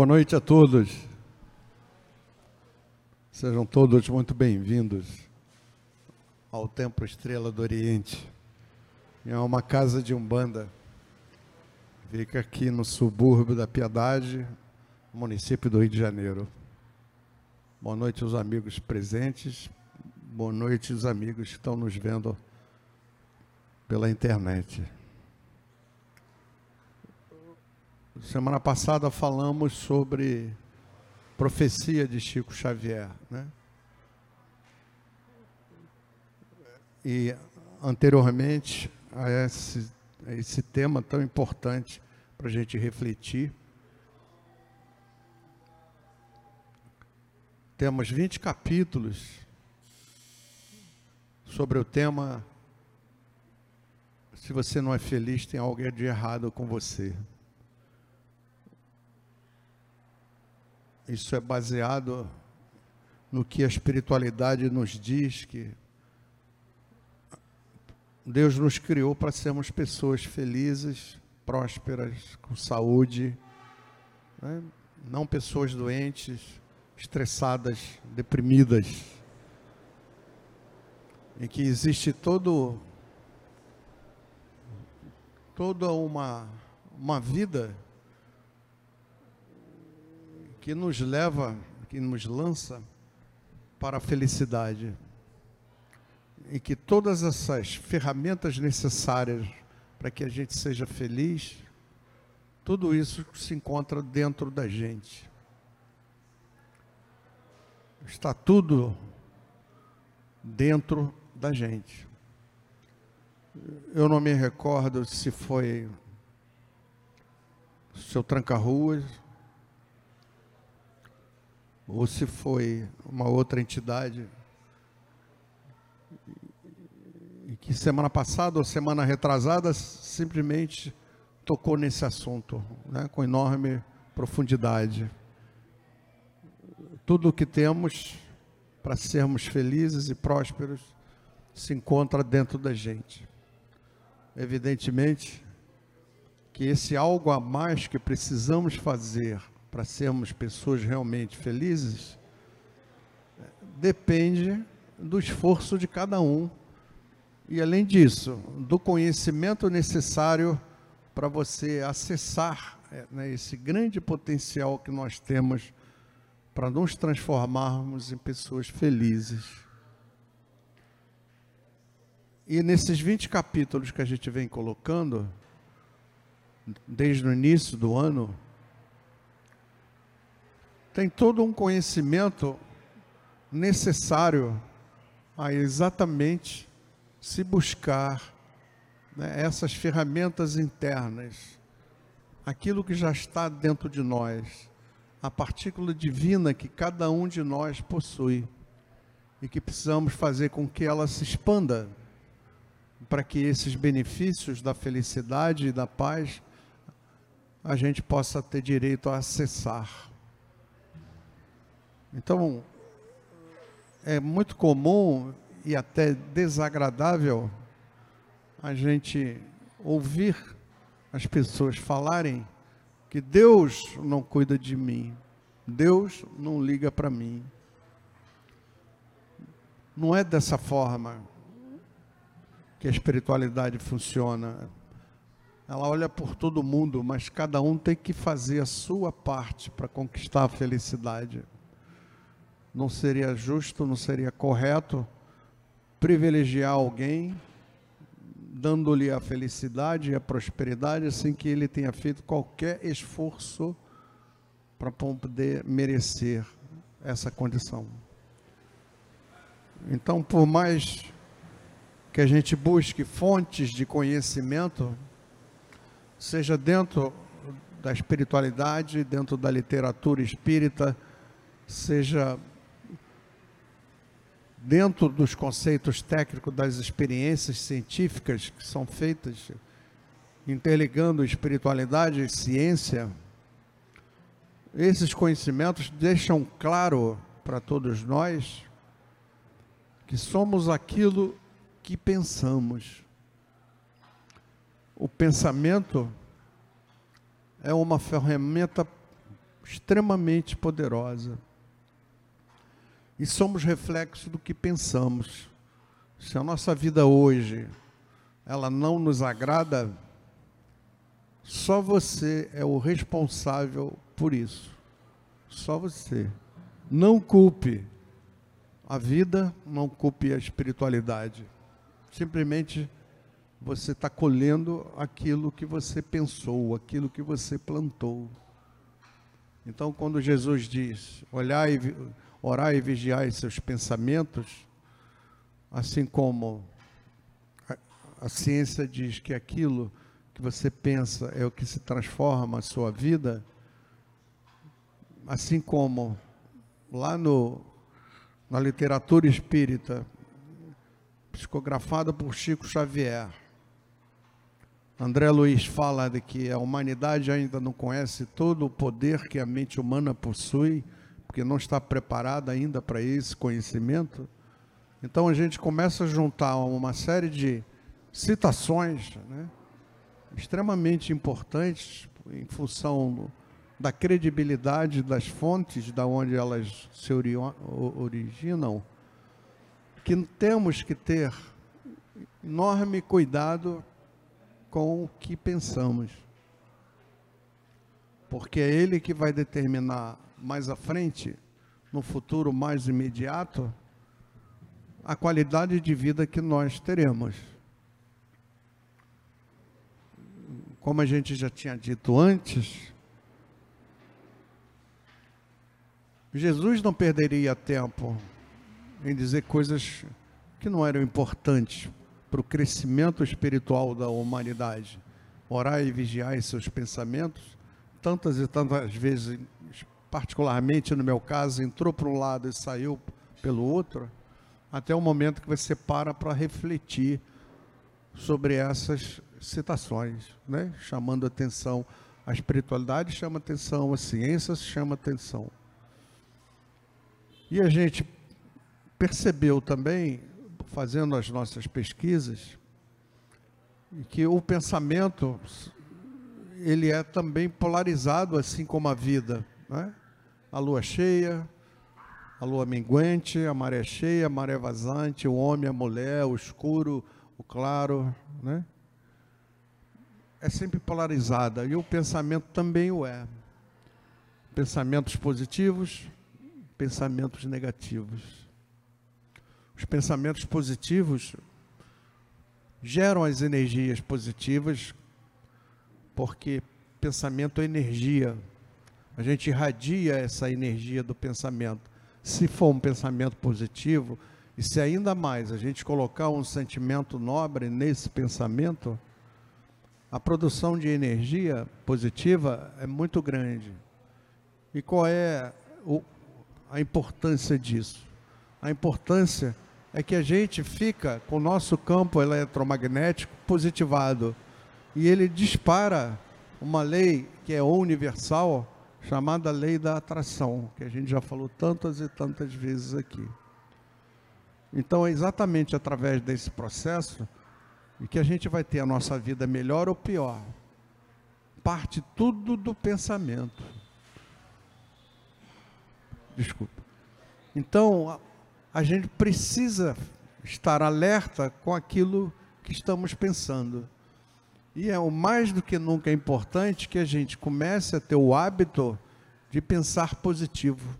Boa noite a todos. Sejam todos muito bem-vindos ao Templo Estrela do Oriente. É uma casa de umbanda. Fica aqui no subúrbio da Piedade, município do Rio de Janeiro. Boa noite aos amigos presentes. Boa noite aos amigos que estão nos vendo pela internet. Semana passada falamos sobre profecia de Chico Xavier, né? E anteriormente a esse, a esse tema tão importante para a gente refletir, temos 20 capítulos sobre o tema se você não é feliz, tem algo de errado com você. Isso é baseado no que a espiritualidade nos diz que Deus nos criou para sermos pessoas felizes, prósperas, com saúde, né? não pessoas doentes, estressadas, deprimidas. E que existe todo toda uma uma vida que nos leva, que nos lança para a felicidade. E que todas essas ferramentas necessárias para que a gente seja feliz, tudo isso se encontra dentro da gente. Está tudo dentro da gente. Eu não me recordo se foi seu tranca-ruas, ou se foi uma outra entidade e que semana passada ou semana retrasada simplesmente tocou nesse assunto, né, com enorme profundidade. Tudo o que temos para sermos felizes e prósperos se encontra dentro da gente. Evidentemente que esse algo a mais que precisamos fazer para sermos pessoas realmente felizes, depende do esforço de cada um. E além disso, do conhecimento necessário para você acessar é, né, esse grande potencial que nós temos para nos transformarmos em pessoas felizes. E nesses 20 capítulos que a gente vem colocando, desde o início do ano, tem todo um conhecimento necessário a exatamente se buscar né, essas ferramentas internas, aquilo que já está dentro de nós, a partícula divina que cada um de nós possui e que precisamos fazer com que ela se expanda para que esses benefícios da felicidade e da paz a gente possa ter direito a acessar. Então, é muito comum e até desagradável a gente ouvir as pessoas falarem que Deus não cuida de mim, Deus não liga para mim. Não é dessa forma que a espiritualidade funciona. Ela olha por todo mundo, mas cada um tem que fazer a sua parte para conquistar a felicidade não seria justo, não seria correto privilegiar alguém, dando-lhe a felicidade e a prosperidade, sem que ele tenha feito qualquer esforço para poder merecer essa condição. Então, por mais que a gente busque fontes de conhecimento, seja dentro da espiritualidade, dentro da literatura espírita, seja dentro dos conceitos técnicos das experiências científicas que são feitas, interligando espiritualidade e ciência, esses conhecimentos deixam claro para todos nós que somos aquilo que pensamos. O pensamento é uma ferramenta extremamente poderosa. E somos reflexo do que pensamos. Se a nossa vida hoje ela não nos agrada, só você é o responsável por isso. Só você. Não culpe a vida, não culpe a espiritualidade. Simplesmente você está colhendo aquilo que você pensou, aquilo que você plantou. Então, quando Jesus diz, olhar e, orar e vigiar seus pensamentos, assim como a, a ciência diz que aquilo que você pensa é o que se transforma a sua vida, assim como lá no na literatura espírita, psicografada por Chico Xavier. André Luiz fala de que a humanidade ainda não conhece todo o poder que a mente humana possui, porque não está preparada ainda para esse conhecimento. Então a gente começa a juntar uma série de citações né, extremamente importantes em função da credibilidade das fontes da onde elas se originam, que temos que ter enorme cuidado com o que pensamos. Porque é ele que vai determinar mais à frente, no futuro mais imediato, a qualidade de vida que nós teremos. Como a gente já tinha dito antes, Jesus não perderia tempo em dizer coisas que não eram importantes para o crescimento espiritual da humanidade. Orar e vigiar seus pensamentos, tantas e tantas vezes, particularmente no meu caso, entrou para um lado e saiu pelo outro, até o momento que você para para refletir sobre essas citações, né? chamando atenção. A espiritualidade chama atenção, a ciência chama atenção. E a gente percebeu também, fazendo as nossas pesquisas, que o pensamento ele é também polarizado, assim como a vida. Né? A lua cheia, a lua minguante, a maré cheia, a maré vazante, o homem, a mulher, o escuro, o claro. Né? É sempre polarizada. E o pensamento também o é. Pensamentos positivos, pensamentos negativos. Os pensamentos positivos geram as energias positivas, porque pensamento é energia. A gente irradia essa energia do pensamento. Se for um pensamento positivo, e se ainda mais a gente colocar um sentimento nobre nesse pensamento, a produção de energia positiva é muito grande. E qual é o, a importância disso. A importância é que a gente fica com o nosso campo eletromagnético positivado e ele dispara uma lei que é universal, chamada lei da atração, que a gente já falou tantas e tantas vezes aqui. Então é exatamente através desse processo que a gente vai ter a nossa vida melhor ou pior. Parte tudo do pensamento. Desculpa. Então, a gente precisa estar alerta com aquilo que estamos pensando. E é o mais do que nunca importante que a gente comece a ter o hábito de pensar positivo.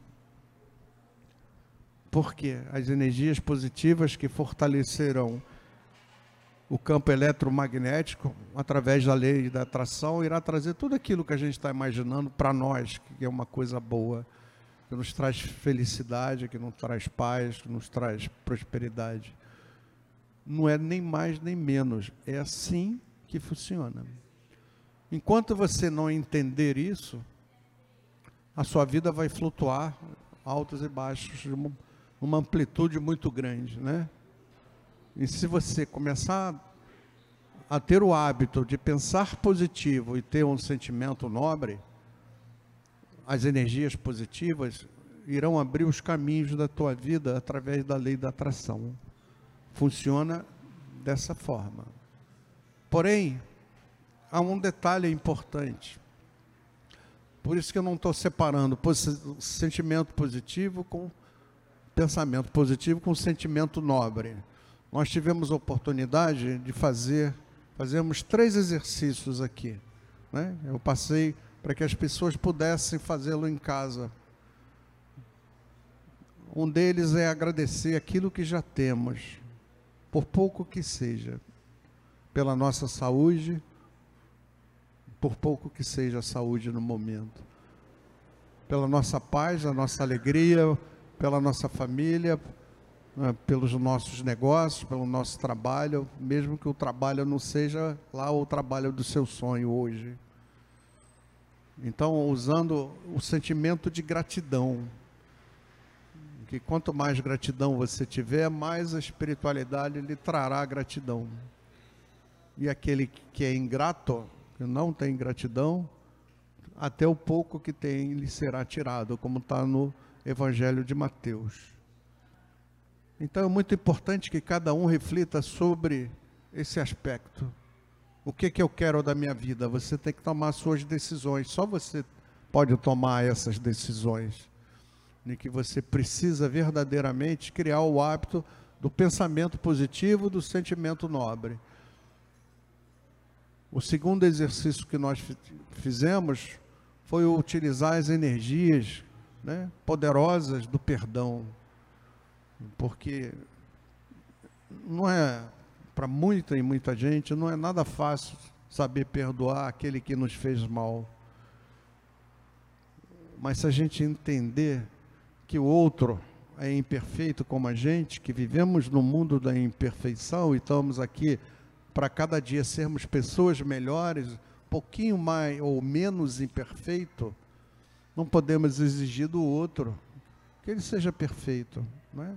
Porque as energias positivas que fortalecerão o campo eletromagnético, através da lei da atração, irá trazer tudo aquilo que a gente está imaginando para nós, que é uma coisa boa que nos traz felicidade, que nos traz paz, que nos traz prosperidade. Não é nem mais nem menos, é assim que funciona. Enquanto você não entender isso, a sua vida vai flutuar altos e baixos, uma, amplitude muito grande, né? E se você começar a ter o hábito de pensar positivo e ter um sentimento nobre, as energias positivas irão abrir os caminhos da tua vida através da lei da atração. Funciona dessa forma. Porém, há um detalhe importante. Por isso que eu não estou separando sentimento positivo com pensamento positivo com sentimento nobre. Nós tivemos a oportunidade de fazer, fazemos três exercícios aqui. Né? Eu passei para que as pessoas pudessem fazê-lo em casa. Um deles é agradecer aquilo que já temos, por pouco que seja, pela nossa saúde, por pouco que seja a saúde no momento, pela nossa paz, a nossa alegria, pela nossa família, né, pelos nossos negócios, pelo nosso trabalho, mesmo que o trabalho não seja lá o trabalho do seu sonho hoje. Então, usando o sentimento de gratidão, que quanto mais gratidão você tiver, mais a espiritualidade lhe trará gratidão. E aquele que é ingrato, que não tem gratidão, até o pouco que tem lhe será tirado, como está no Evangelho de Mateus. Então é muito importante que cada um reflita sobre esse aspecto. O que, que eu quero da minha vida? Você tem que tomar suas decisões. Só você pode tomar essas decisões. E que você precisa verdadeiramente criar o hábito do pensamento positivo, do sentimento nobre. O segundo exercício que nós fizemos foi utilizar as energias né, poderosas do perdão porque não é para muita e muita gente não é nada fácil saber perdoar aquele que nos fez mal. Mas se a gente entender que o outro é imperfeito como a gente, que vivemos no mundo da imperfeição e estamos aqui para cada dia sermos pessoas melhores, pouquinho mais ou menos imperfeito, não podemos exigir do outro que ele seja perfeito, não é?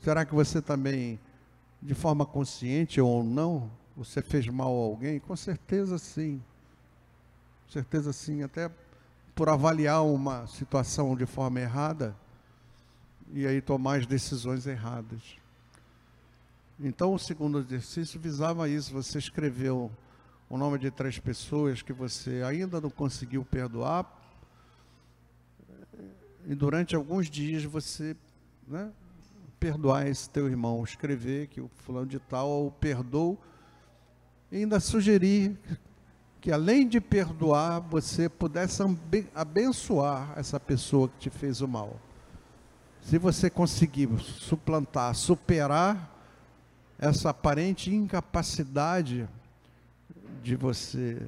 Será que você também, de forma consciente ou não, você fez mal a alguém? Com certeza sim. Com certeza sim, até por avaliar uma situação de forma errada e aí tomar as decisões erradas. Então, o segundo exercício visava isso. Você escreveu o nome de três pessoas que você ainda não conseguiu perdoar, e durante alguns dias você né, perdoar esse teu irmão, escrever que o fulano de tal o perdoou, e ainda sugerir que além de perdoar, você pudesse abençoar essa pessoa que te fez o mal. Se você conseguir suplantar, superar essa aparente incapacidade de você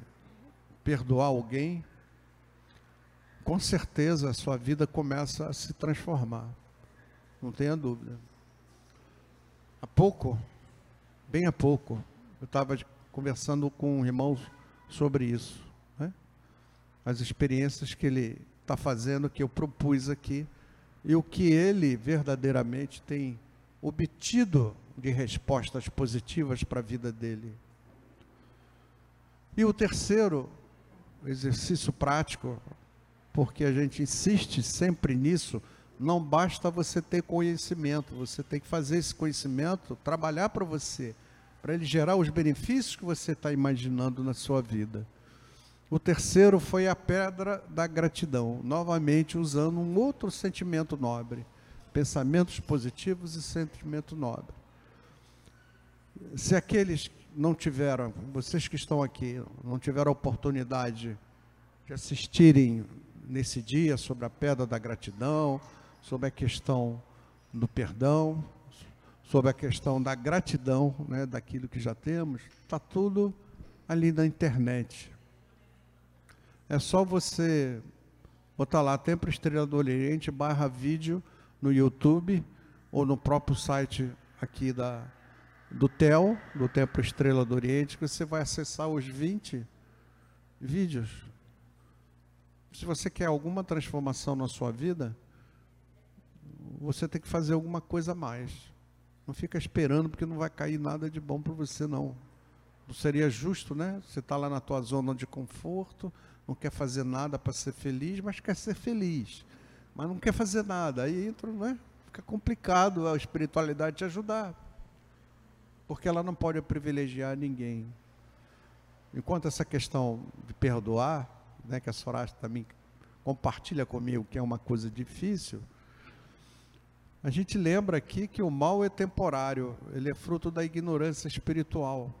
perdoar alguém, com certeza a sua vida começa a se transformar não tenha dúvida. Há pouco, bem há pouco, eu estava conversando com um irmão sobre isso. Né? As experiências que ele está fazendo, que eu propus aqui, e o que ele verdadeiramente tem obtido de respostas positivas para a vida dele. E o terceiro exercício prático, porque a gente insiste sempre nisso, não basta você ter conhecimento, você tem que fazer esse conhecimento trabalhar para você, para ele gerar os benefícios que você está imaginando na sua vida. O terceiro foi a pedra da gratidão, novamente usando um outro sentimento nobre, pensamentos positivos e sentimento nobre. Se aqueles não tiveram, vocês que estão aqui, não tiveram a oportunidade de assistirem nesse dia sobre a pedra da gratidão, sobre a questão do perdão, sobre a questão da gratidão, né, daquilo que já temos, está tudo ali na internet. É só você botar lá Templo Estrela do Oriente barra vídeo no YouTube ou no próprio site aqui da, do TEL, do Templo Estrela do Oriente, que você vai acessar os 20 vídeos. Se você quer alguma transformação na sua vida, você tem que fazer alguma coisa a mais. Não fica esperando porque não vai cair nada de bom para você não. Não seria justo, né? Você está lá na tua zona de conforto, não quer fazer nada para ser feliz, mas quer ser feliz. Mas não quer fazer nada. Aí entra, né? Fica complicado a espiritualidade te ajudar. Porque ela não pode privilegiar ninguém. Enquanto essa questão de perdoar, né, que a Soraya também compartilha comigo que é uma coisa difícil, a gente lembra aqui que o mal é temporário, ele é fruto da ignorância espiritual.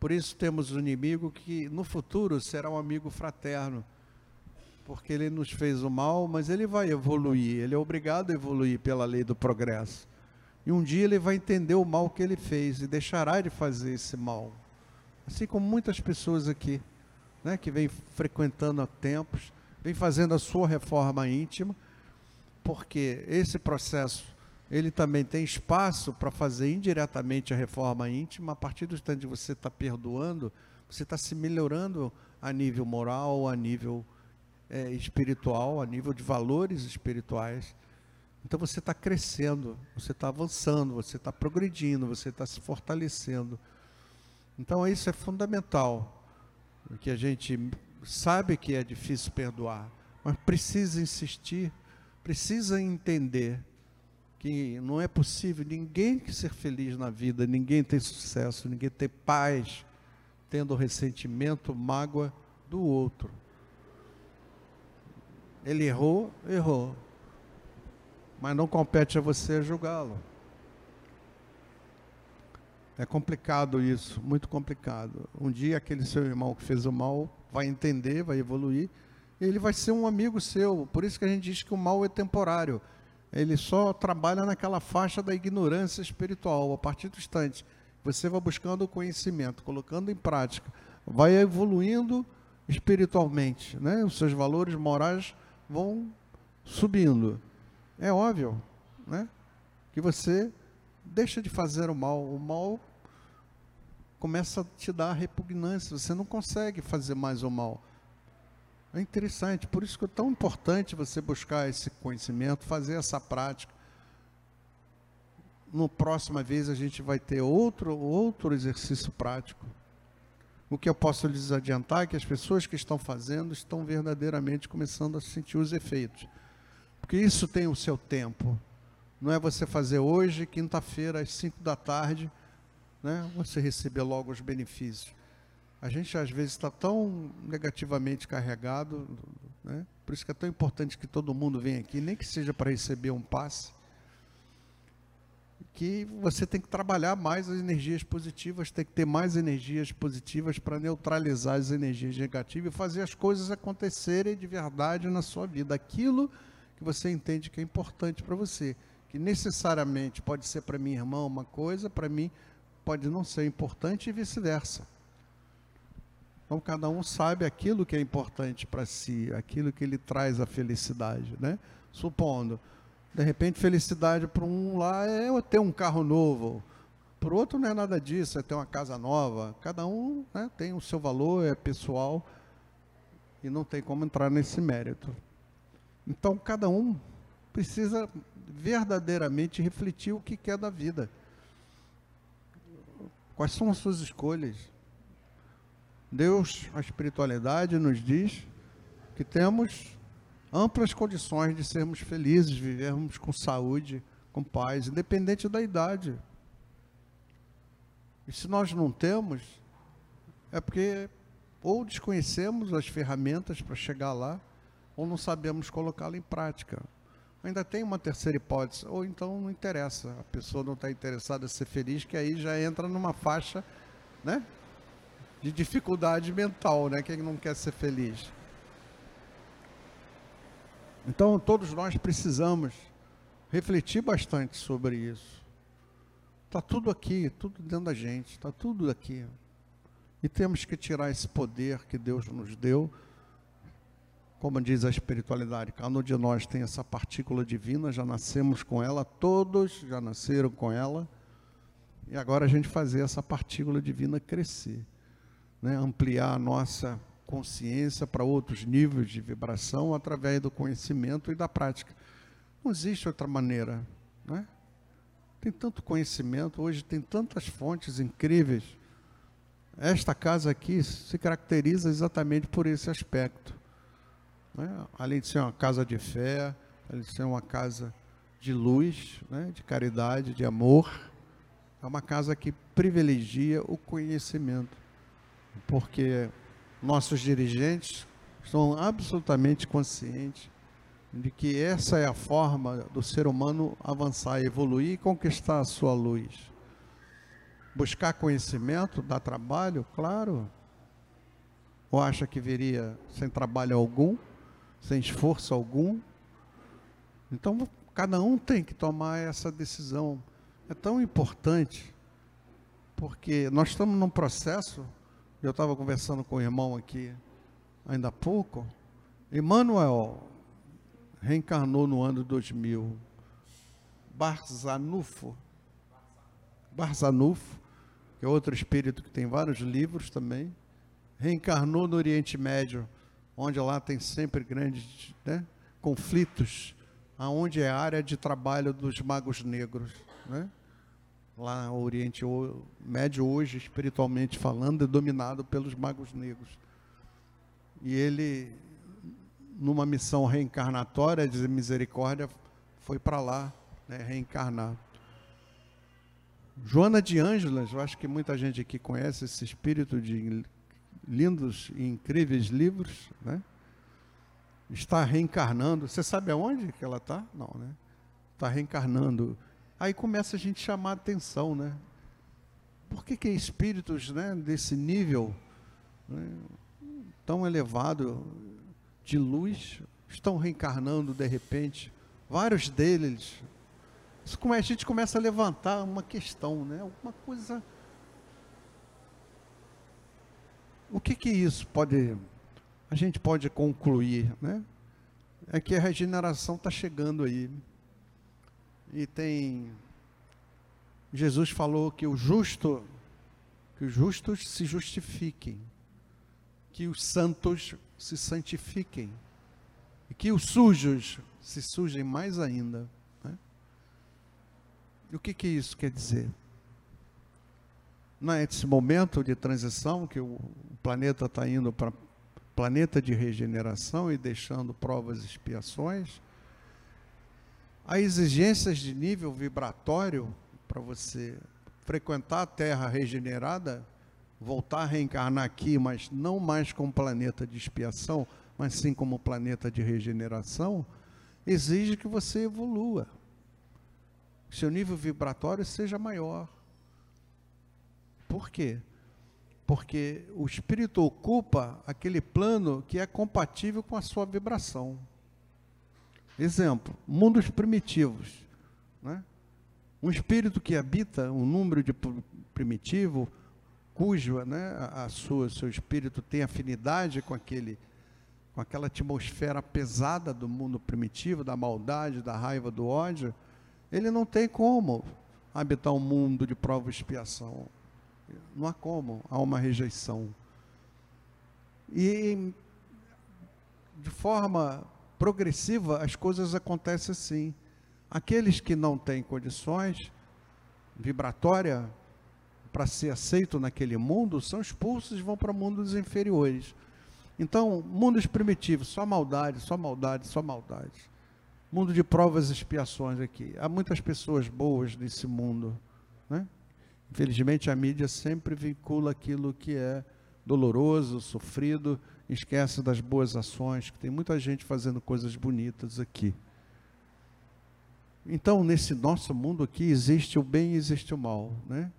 Por isso temos um inimigo que no futuro será um amigo fraterno, porque ele nos fez o mal, mas ele vai evoluir, ele é obrigado a evoluir pela lei do progresso. E um dia ele vai entender o mal que ele fez e deixará de fazer esse mal. Assim como muitas pessoas aqui, né, que vêm frequentando há tempos, vêm fazendo a sua reforma íntima, porque esse processo ele também tem espaço para fazer indiretamente a reforma íntima. A partir do instante que você está perdoando, você está se melhorando a nível moral, a nível é, espiritual, a nível de valores espirituais. Então você está crescendo, você está avançando, você está progredindo, você está se fortalecendo. Então isso é fundamental, que a gente sabe que é difícil perdoar, mas precisa insistir precisa entender que não é possível ninguém ser feliz na vida, ninguém ter sucesso, ninguém ter paz, tendo ressentimento, mágoa do outro. Ele errou, errou. Mas não compete a você julgá-lo. É complicado isso, muito complicado. Um dia aquele seu irmão que fez o mal vai entender, vai evoluir ele vai ser um amigo seu. Por isso que a gente diz que o mal é temporário. Ele só trabalha naquela faixa da ignorância espiritual. A partir do instante você vai buscando o conhecimento, colocando em prática, vai evoluindo espiritualmente, né? Os seus valores morais vão subindo. É óbvio, né? Que você deixa de fazer o mal. O mal começa a te dar repugnância. Você não consegue fazer mais o mal. É interessante, por isso que é tão importante você buscar esse conhecimento, fazer essa prática. No próxima vez a gente vai ter outro outro exercício prático. O que eu posso lhes adiantar é que as pessoas que estão fazendo estão verdadeiramente começando a sentir os efeitos. Porque isso tem o seu tempo. Não é você fazer hoje, quinta-feira, às 5 da tarde, né, você receber logo os benefícios. A gente às vezes está tão negativamente carregado, né? por isso que é tão importante que todo mundo venha aqui, nem que seja para receber um passe, que você tem que trabalhar mais as energias positivas, tem que ter mais energias positivas para neutralizar as energias negativas e fazer as coisas acontecerem de verdade na sua vida. Aquilo que você entende que é importante para você, que necessariamente pode ser para minha irmã uma coisa, para mim pode não ser importante e vice-versa. Então cada um sabe aquilo que é importante para si, aquilo que lhe traz a felicidade, né? Supondo, de repente felicidade para um lá é ter um carro novo, para o outro não é nada disso, é ter uma casa nova. Cada um né, tem o seu valor, é pessoal e não tem como entrar nesse mérito. Então cada um precisa verdadeiramente refletir o que quer da vida. Quais são as suas escolhas? Deus, a espiritualidade, nos diz que temos amplas condições de sermos felizes, vivermos com saúde, com paz, independente da idade. E se nós não temos, é porque ou desconhecemos as ferramentas para chegar lá, ou não sabemos colocá-la em prática. Ainda tem uma terceira hipótese, ou então não interessa, a pessoa não está interessada em ser feliz, que aí já entra numa faixa né, de dificuldade mental, né? Quem não quer ser feliz. Então, todos nós precisamos refletir bastante sobre isso. Está tudo aqui, tudo dentro da gente, está tudo aqui. E temos que tirar esse poder que Deus nos deu. Como diz a espiritualidade, cada um de nós tem essa partícula divina, já nascemos com ela, todos já nasceram com ela. E agora a gente fazer essa partícula divina crescer né, ampliar a nossa consciência para outros níveis de vibração através do conhecimento e da prática. Não existe outra maneira. Né? Tem tanto conhecimento, hoje tem tantas fontes incríveis. Esta casa aqui se caracteriza exatamente por esse aspecto. Né? Além de ser uma casa de fé, além de ser uma casa de luz, né? de caridade, de amor, é uma casa que privilegia o conhecimento porque nossos dirigentes estão absolutamente conscientes de que essa é a forma do ser humano avançar, evoluir e conquistar a sua luz. Buscar conhecimento dá trabalho, claro. Ou acha que viria sem trabalho algum, sem esforço algum? Então, cada um tem que tomar essa decisão. É tão importante, porque nós estamos num processo. Eu estava conversando com o irmão aqui ainda há pouco. Emmanuel reencarnou no ano 2000. Barzanufo, Barzanufo, que é outro espírito que tem vários livros também, reencarnou no Oriente Médio, onde lá tem sempre grandes né, conflitos, aonde é a área de trabalho dos magos negros, né? Lá no Oriente Médio hoje, espiritualmente falando, é dominado pelos magos negros. E ele numa missão reencarnatória de misericórdia, foi para lá né, reencarnar. Joana de Ângelas, eu acho que muita gente aqui conhece esse espírito de lindos e incríveis livros, né? Está reencarnando. Você sabe aonde que ela está? Não, né? Está reencarnando. Aí começa a gente chamar a atenção, né? Por que, que espíritos né, desse nível né, tão elevado de luz estão reencarnando de repente, vários deles. Isso a gente começa a levantar uma questão, né? Alguma coisa. O que que isso pode a gente pode concluir, né? É que a regeneração está chegando aí. E tem Jesus falou que o justo que os justos se justifiquem, que os santos se santifiquem e que os sujos se sujem mais ainda. Né? E o que, que isso quer dizer? Não é esse momento de transição que o planeta está indo para planeta de regeneração e deixando provas e expiações? Há exigências de nível vibratório para você frequentar a Terra regenerada voltar a reencarnar aqui, mas não mais como planeta de expiação, mas sim como planeta de regeneração, exige que você evolua. Seu nível vibratório seja maior. Por quê? Porque o espírito ocupa aquele plano que é compatível com a sua vibração. Exemplo, mundos primitivos. Né? Um espírito que habita um número de primitivo, cujo né, a sua, seu espírito tem afinidade com aquele com aquela atmosfera pesada do mundo primitivo, da maldade, da raiva, do ódio, ele não tem como habitar um mundo de prova e expiação. Não há como, há uma rejeição. E de forma progressiva as coisas acontecem assim. Aqueles que não têm condições vibratória para ser aceito naquele mundo são expulsos e vão para mundos inferiores. Então, mundos primitivos, só maldade, só maldade, só maldade. Mundo de provas e expiações aqui. Há muitas pessoas boas nesse mundo. Né? Infelizmente, a mídia sempre vincula aquilo que é doloroso, sofrido, esquece das boas ações, que tem muita gente fazendo coisas bonitas aqui. Então, nesse nosso mundo aqui, existe o bem e existe o mal. Né?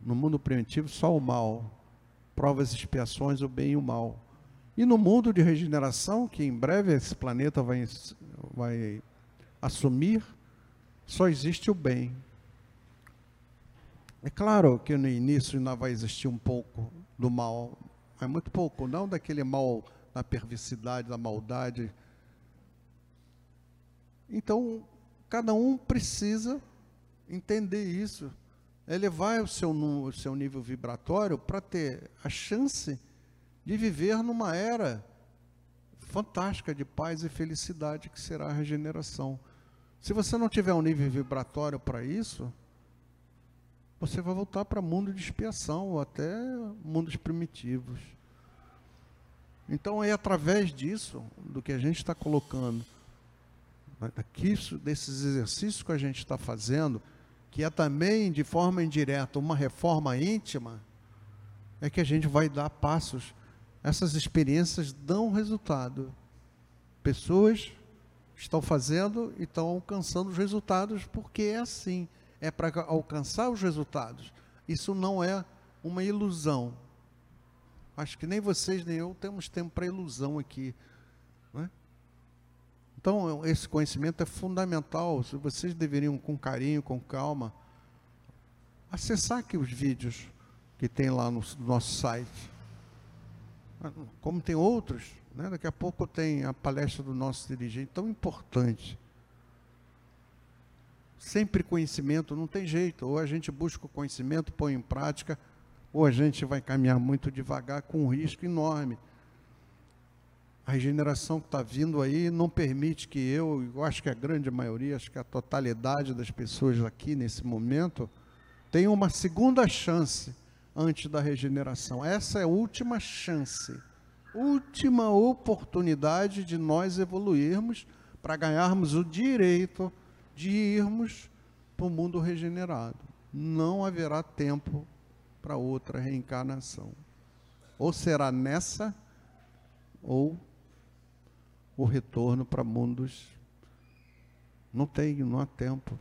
No mundo primitivo, só o mal. Provas e expiações, o bem e o mal. E no mundo de regeneração, que em breve esse planeta vai, vai assumir, só existe o bem. É claro que no início ainda vai existir um pouco do mal, mas muito pouco, não daquele mal da perversidade, da maldade. Então, cada um precisa entender isso elevar o seu, o seu nível vibratório para ter a chance de viver numa era fantástica de paz e felicidade que será a regeneração. Se você não tiver um nível vibratório para isso, você vai voltar para mundo de expiação ou até mundos primitivos. Então é através disso, do que a gente está colocando, daqui, desses exercícios que a gente está fazendo, que é também de forma indireta uma reforma íntima, é que a gente vai dar passos. essas experiências dão resultado. Pessoas estão fazendo e estão alcançando os resultados porque é assim, é para alcançar os resultados. Isso não é uma ilusão. Acho que nem vocês nem eu temos tempo para ilusão aqui. Né? Então, esse conhecimento é fundamental. Vocês deveriam, com carinho, com calma, acessar aqui os vídeos que tem lá no nosso site. Como tem outros, né? daqui a pouco tem a palestra do nosso dirigente, tão importante. Sempre conhecimento, não tem jeito. Ou a gente busca o conhecimento, põe em prática, ou a gente vai caminhar muito devagar com um risco enorme. A regeneração que está vindo aí não permite que eu, eu acho que a grande maioria, acho que a totalidade das pessoas aqui nesse momento, tenha uma segunda chance antes da regeneração. Essa é a última chance, última oportunidade de nós evoluirmos para ganharmos o direito de irmos para o mundo regenerado. Não haverá tempo para outra reencarnação. Ou será nessa, ou o retorno para mundos. Não tem, não há tempo.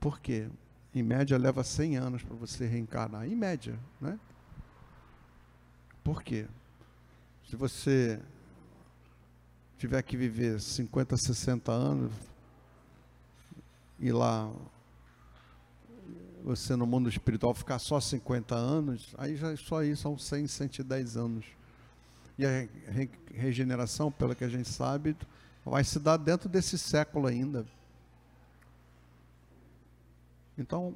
Por quê? Em média leva 100 anos para você reencarnar. Em média, né? Por quê? Se você tiver que viver 50, 60 anos, e lá você no mundo espiritual ficar só 50 anos, aí já só aí são 100, 110 anos. E a re regeneração, pelo que a gente sabe, vai se dar dentro desse século ainda. Então,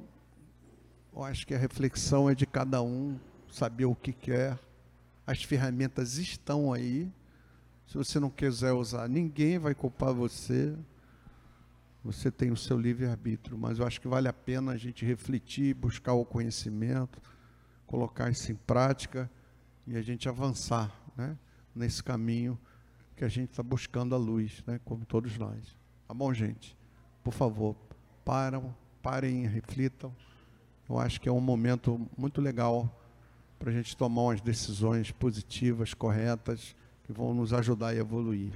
eu acho que a reflexão é de cada um, saber o que quer. As ferramentas estão aí. Se você não quiser usar, ninguém vai culpar você. Você tem o seu livre-arbítrio, mas eu acho que vale a pena a gente refletir, buscar o conhecimento, colocar isso em prática e a gente avançar né, nesse caminho que a gente está buscando a luz, né, como todos nós. Tá bom, gente? Por favor, param parem, reflitam. Eu acho que é um momento muito legal para a gente tomar umas decisões positivas, corretas, que vão nos ajudar a evoluir.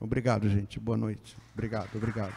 Obrigado, gente. Boa noite. Obrigado, obrigado.